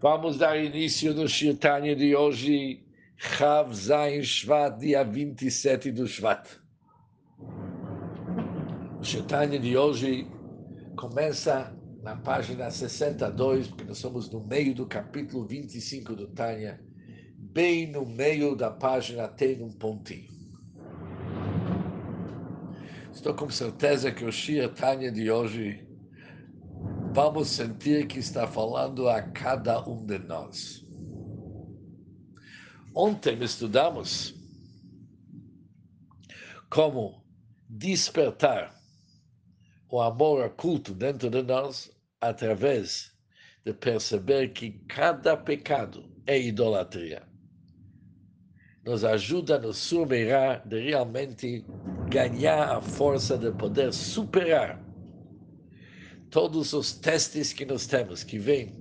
Vamos dar início no Shirtanya de hoje, Chav Zain Shvat, dia 27 do Shvat. O Shirtanya de hoje começa na página 62, porque nós somos no meio do capítulo 25 do Tânia. Bem no meio da página tem um pontinho. Estou com certeza que o Shirtanya de hoje vamos sentir que está falando a cada um de nós. Ontem estudamos como despertar o amor oculto dentro de nós através de perceber que cada pecado é idolatria. Nos ajuda a nos superar de realmente ganhar a força de poder superar todos os testes que nós temos, que vêm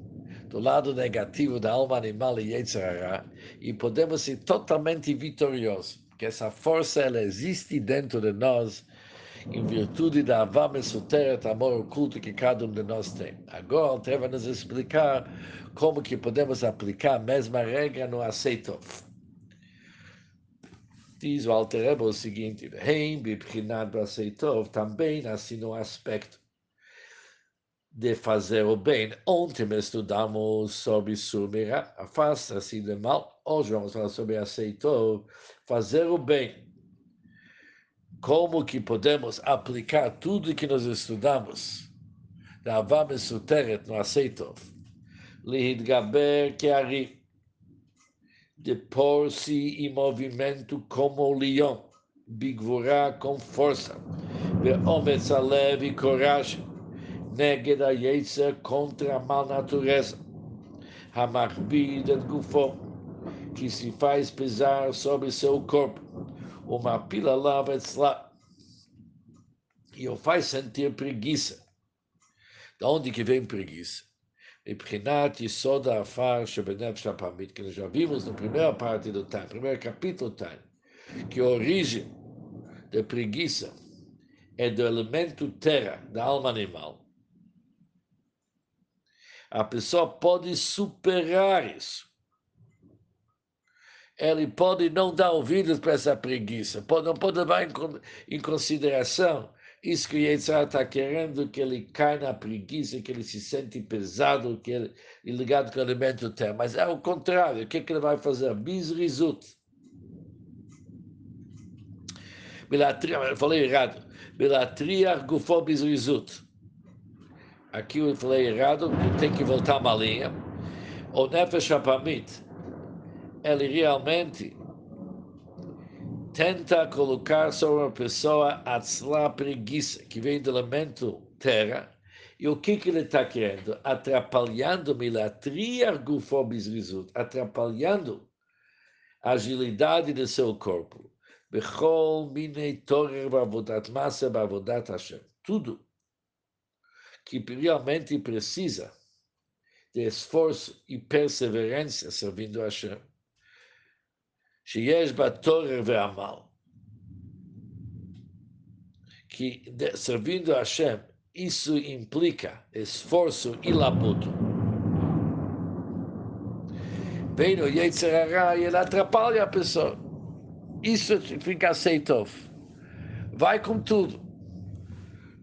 do lado negativo da alma animal e Yetzirah, e podemos ser totalmente vitoriosos, porque essa força ela existe dentro de nós, em virtude da Avá Mesuteret, amor oculto que cada um de nós tem. Agora, ele vai nos explicar como que podemos aplicar a mesma regra no aceito. Diz o Alter o seguinte, Reim, Bibchinat, também assim no aspecto de fazer o bem. Ontem estudamos sobre Surmira, afasta-se do mal. Hoje vamos falar sobre aceitou, fazer o bem. Como que podemos aplicar tudo que nós estudamos da Avá Mesuteret no aceitou? Lihidgaber Keari, de pôr-se em movimento como o leão, bigvurá com força, de homens leve e coragem, נגד היצר contra a mal natureza. המכביד את גופו, que se faz pesar sobre seu corpo, uma pila lava etzla, e o faz sentir preguiça. Da onde que vem preguiça? מבחינת יסוד העפר שבנפש הפעמית, que nós já vimos na primeira parte do Tan, primeiro capítulo do Tan, que a origem da preguiça é do elemento terra, da alma animal, a pessoa pode superar isso. Ele pode não dar ouvidos para essa preguiça, pode, não pode levar em, em consideração isso que Yetzirah está querendo, que ele cai na preguiça, que ele se sente pesado, que ele é ligado com o elemento terra. Mas é o contrário, o que, que ele vai fazer? Eu falei errado. Bilatria gufo bisrizut aqui eu falei errado, tem que voltar uma linha. O Nefesh Apamit, ele realmente tenta colocar sobre uma pessoa a preguiça, que vem do elemento terra, e o que, que ele está querendo? Atrapalhando milatria gufobisrizut, atrapalhando a agilidade do seu corpo. Bechol minei torer bavodat masa bavodat Hashem. Tudo que realmente precisa de esforço e perseverança servindo a Hashem. שיש בה תורר ועמל. Que servindo a Hashem, isso implica esforço e labuto. Vem o Yetzirah e ele atrapalha a pessoa. Isso fica aceito. Vai com tudo.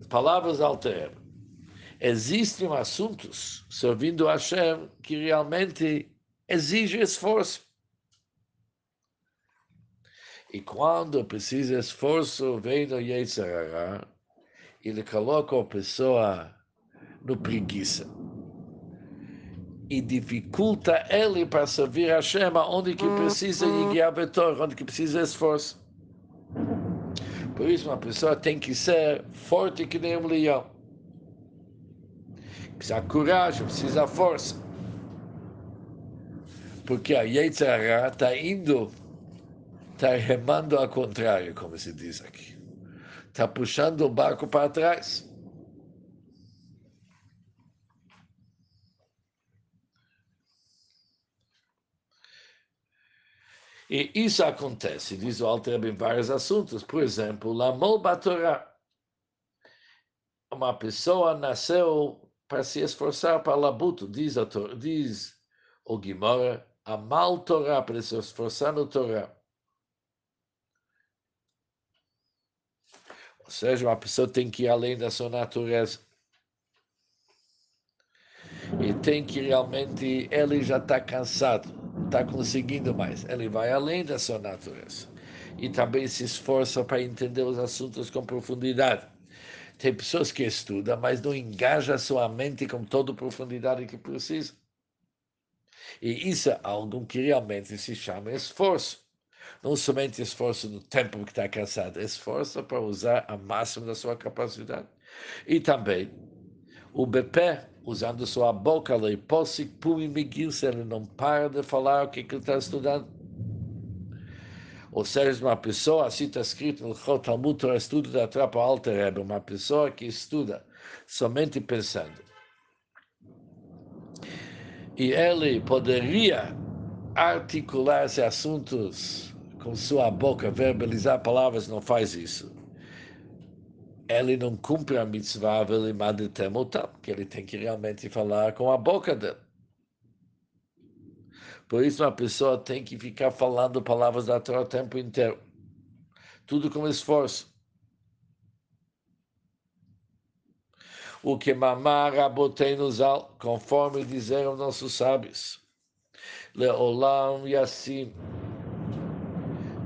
Palavras alteram existem assuntos servindo a Hashem que realmente exigem esforço. E quando precisa esforço, vem o Yetzirah, ele coloca a pessoa no preguiça. E dificulta ele para servir a Hashem onde que precisa guiar vetor, onde que precisa esforço. Por isso, uma pessoa tem que ser forte que nem um leão precisa coragem, precisa força. Porque a Yetzirah está indo, está remando ao contrário, como se diz aqui. Está puxando o barco para trás. E isso acontece, diz o Alter em vários assuntos. Por exemplo, Lamol Batorá. Uma pessoa nasceu para se esforçar para labuto, diz, diz o Gimora, amar Torá, para se esforçar no Torá. Ou seja, uma pessoa tem que ir além da sua natureza. E tem que realmente, ele já está cansado, está conseguindo mais. Ele vai além da sua natureza. E também se esforça para entender os assuntos com profundidade. Tem pessoas que estudam, mas não engajam a sua mente com toda a profundidade que precisa. E isso é algo que realmente se chama esforço. Não somente esforço no tempo que está cansado, esforço para usar a máxima da sua capacidade. E também o BP, usando sua boca, ele posse pumi miguilse, ele não para de falar o que, que ele está estudando. Ou seja, uma pessoa, assim está escrito no Talmud, Torah, estudo da tropa Alter Rebbe, uma pessoa que estuda somente pensando. E ele poderia articular esses assuntos com sua boca, verbalizar palavras, não faz isso. Ele não cumpre a mitzvah, ele manda temotam, que ele tem que realmente falar com a boca dele. Por isso, uma pessoa tem que ficar falando palavras da Torá o tempo inteiro. Tudo com esforço. O que mamar nos al, conforme dizeram nossos sábios. Leolam Yassim.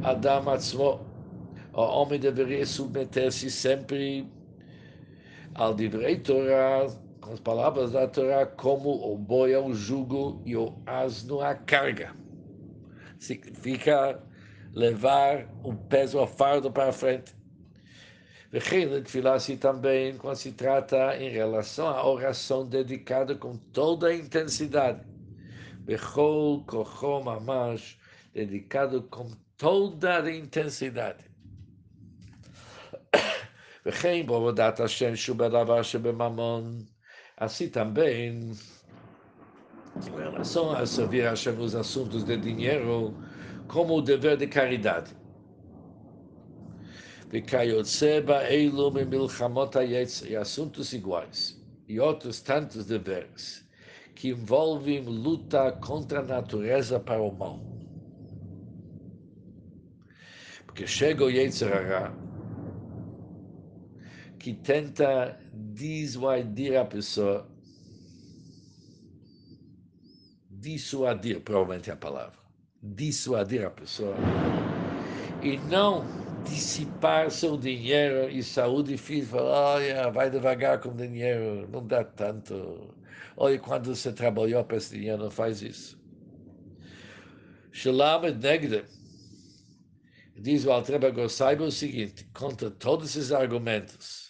Adam Atzmo. O homem deveria submeter-se sempre ao direito Torá com as palavras da Torá, como o boi ao jugo e o asno à carga. Significa levar um peso, a fardo para frente. Assim também quando se trata em relação à oração dedicada com toda a intensidade. Bechol kochom mamash, dedicado com toda a intensidade. וכן בעבודת השם שהוא בדבר שבממון Assim também, em relação a servir a Hashem nos assuntos de dinheiro, como o dever de caridade. E assuntos iguais, e outros tantos deveres, que envolvem luta contra a natureza para o mal. Porque chega o Yetzirah, que tenta dissuadir a pessoa, dissuadir, provavelmente é a palavra, dissuadir a pessoa, e não dissipar seu dinheiro e saúde física, olha, vai devagar com o dinheiro, não dá tanto. Olha, quando você trabalhou para esse dinheiro, não faz isso. Shalom Negde, diz o Altreba saiba o seguinte, contra todos esses argumentos,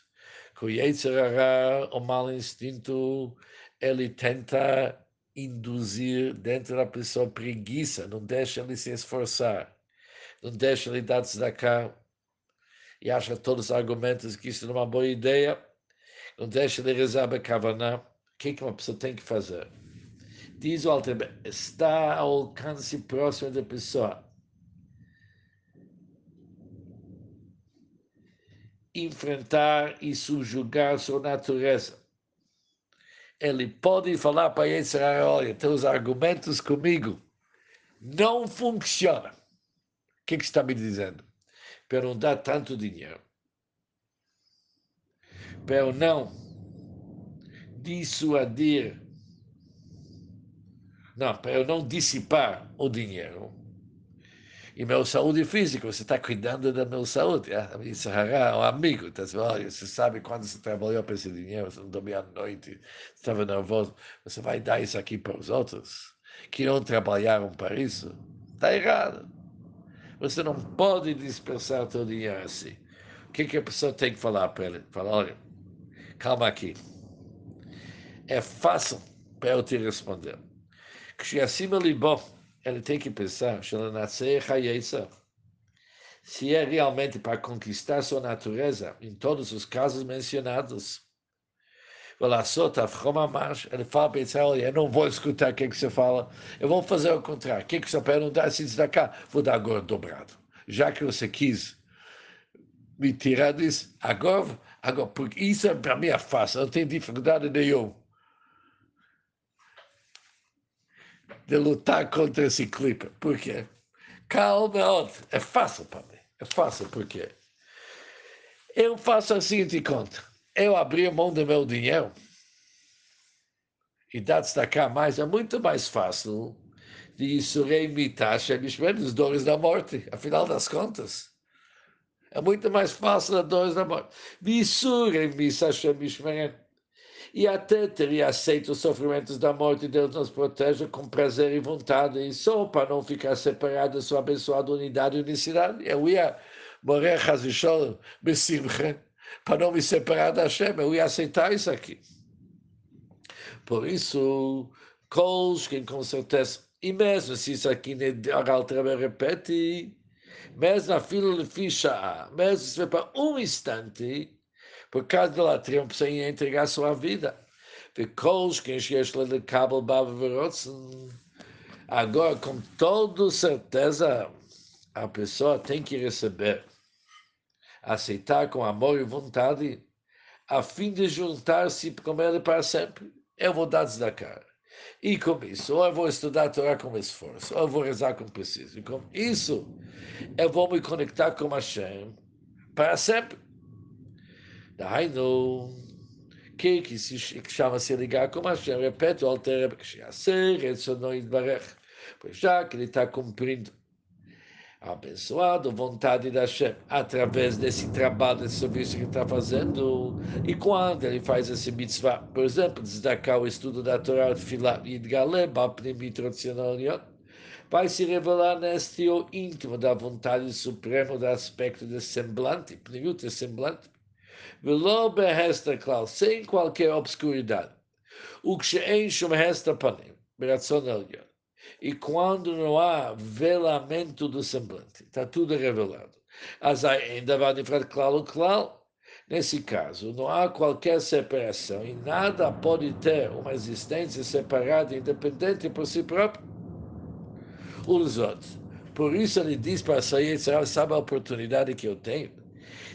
que o o mau instinto, ele tenta induzir dentro da pessoa preguiça, não deixa ele se esforçar, não deixa ele dar cá e acha todos os argumentos que isso não é uma boa ideia, não deixa ele rezar a Kavaná. O que, que uma pessoa tem que fazer? Diz o Alter, está ao alcance próximo da pessoa. Enfrentar e subjugar sua natureza. Ele pode falar para Yetzirah, olha, teus argumentos comigo não funcionam. O que, que está me dizendo? Para não dar tanto dinheiro. Para não dissuadir. Não, para não dissipar o dinheiro e meu saúde física, você está cuidando da minha saúde. Isso é um amigo, tá olha, você sabe quando você trabalhou para esse dinheiro, você não dormia à noite, estava nervoso, você vai dar isso aqui para os outros que não trabalharam para isso? Está errado. Você não pode dispersar seu dinheiro assim. O que, que a pessoa tem que falar para ele? Falar, olha, calma aqui. É fácil para eu te responder. Que se acima libó, ele tem que pensar, se é realmente para conquistar sua natureza, em todos os casos mencionados. Ele fala para olha, eu não vou escutar o que, que você fala, eu vou fazer o contrário. O que, que você dá da cá, vou dar agora dobrado. Já que você quis me tirar disso, agora, agora porque isso para mim é fácil, não tem dificuldade nenhuma. De lutar contra esse clipe. Por quê? Calma, é fácil para mim. É fácil, por quê? Eu faço a seguinte conta. Eu abri mão do meu dinheiro e dar destacar mais é muito mais fácil de Isurei Mitasha dos dores da morte, afinal das contas. É muito mais fácil das dores da morte. Isurei Mitasha E até teria aceito os sofrimentos da morte, Deus nos proteja com prazer e vontade, e só para não ficar separado da sua abençoada unidade e unicidade. Eu ia morrer, Hazishol, para não me separar da Hashem, eu ia aceitar isso aqui. Por isso, Kolshkin, com certeza, e mesmo se isso aqui a Altrebe repete, mesmo a fila de ficha, mesmo se for para um instante, por causa da latria, uma pessoa ia entregar a sua vida. Agora, com toda certeza, a pessoa tem que receber, aceitar com amor e vontade, a fim de juntar-se com ele para sempre. Eu vou dar da cara. E com isso, ou eu vou estudar a Torá com esforço, ou eu vou rezar como preciso. E com isso, eu vou me conectar com Hashem para sempre. Daí no que que se chama se ligar com Hashem, repete o alter, que pois já que ele está cumprindo abençoado, vontade da Hashem, através desse trabalho, desse serviço que está fazendo. E quando ele faz esse mitzvah, por exemplo, destacar o estudo da Torá, Filat Yidgale, Bapnimit Racionalion, vai se revelar neste íntimo da vontade suprema do aspecto de semblante, pnimiut de semblante, Velo behesta claro sem qualquer obscuridade. O que em shum hesta panim, beratzon elyon. E quando não há velamento do semblante, está tudo revelado. As ainda vai diferente claro, claro. Nesse caso, não há qualquer separação e nada pode ter uma existência separada, independente por si próprio. Os outros. Por isso ele diz para sair, sabe a oportunidade que eu tenho?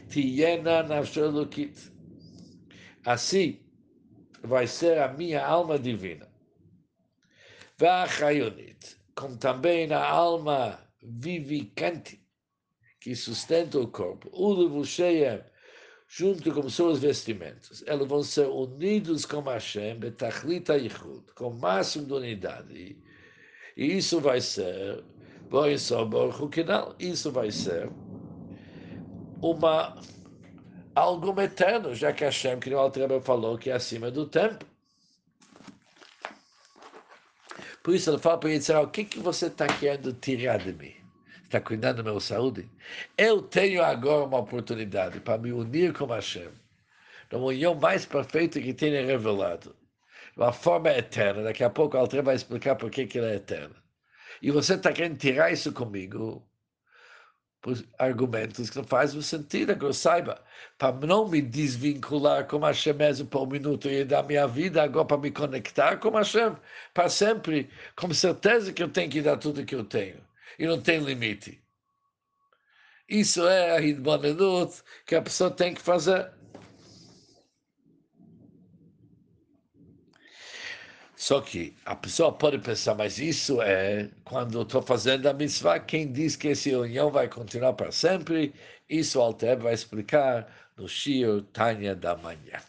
Tiena nafsholukit. Assim vai ser a minha alma divina. Vachayonit, como também na alma vivificante que sustenta o corpo, o levucheia, junto com seus vestimentos, eles vão ser unidos com Hashem, betachlita yichud, com o máximo de unidade. E isso vai ser, isso vai ser uma algo eterno, já que Hashem, que o Altreba falou, que é acima do tempo. Por isso ele fala para ele, o que, que você está querendo tirar de mim? Está cuidando da minha saúde? Eu tenho agora uma oportunidade para me unir com Hashem. Na união mais perfeita que tenha revelado. Uma forma eterna. Daqui a pouco o Altre vai explicar por que, que ele é eterno. E você está querendo tirar isso comigo? Por argumentos que fazem sentido. Agora saiba, para não me desvincular com Hashem mesmo por um minuto e dar minha vida agora para me conectar com Hashem para sempre, com certeza que eu tenho que dar tudo que eu tenho e não tem limite. Isso é a Hidbanenut que a pessoa tem que fazer. Só que a pessoa pode pensar, mas isso é quando estou fazendo a mitzvah, quem diz que essa união vai continuar para sempre? Isso o Alter vai explicar no Shir Tanya da manhã.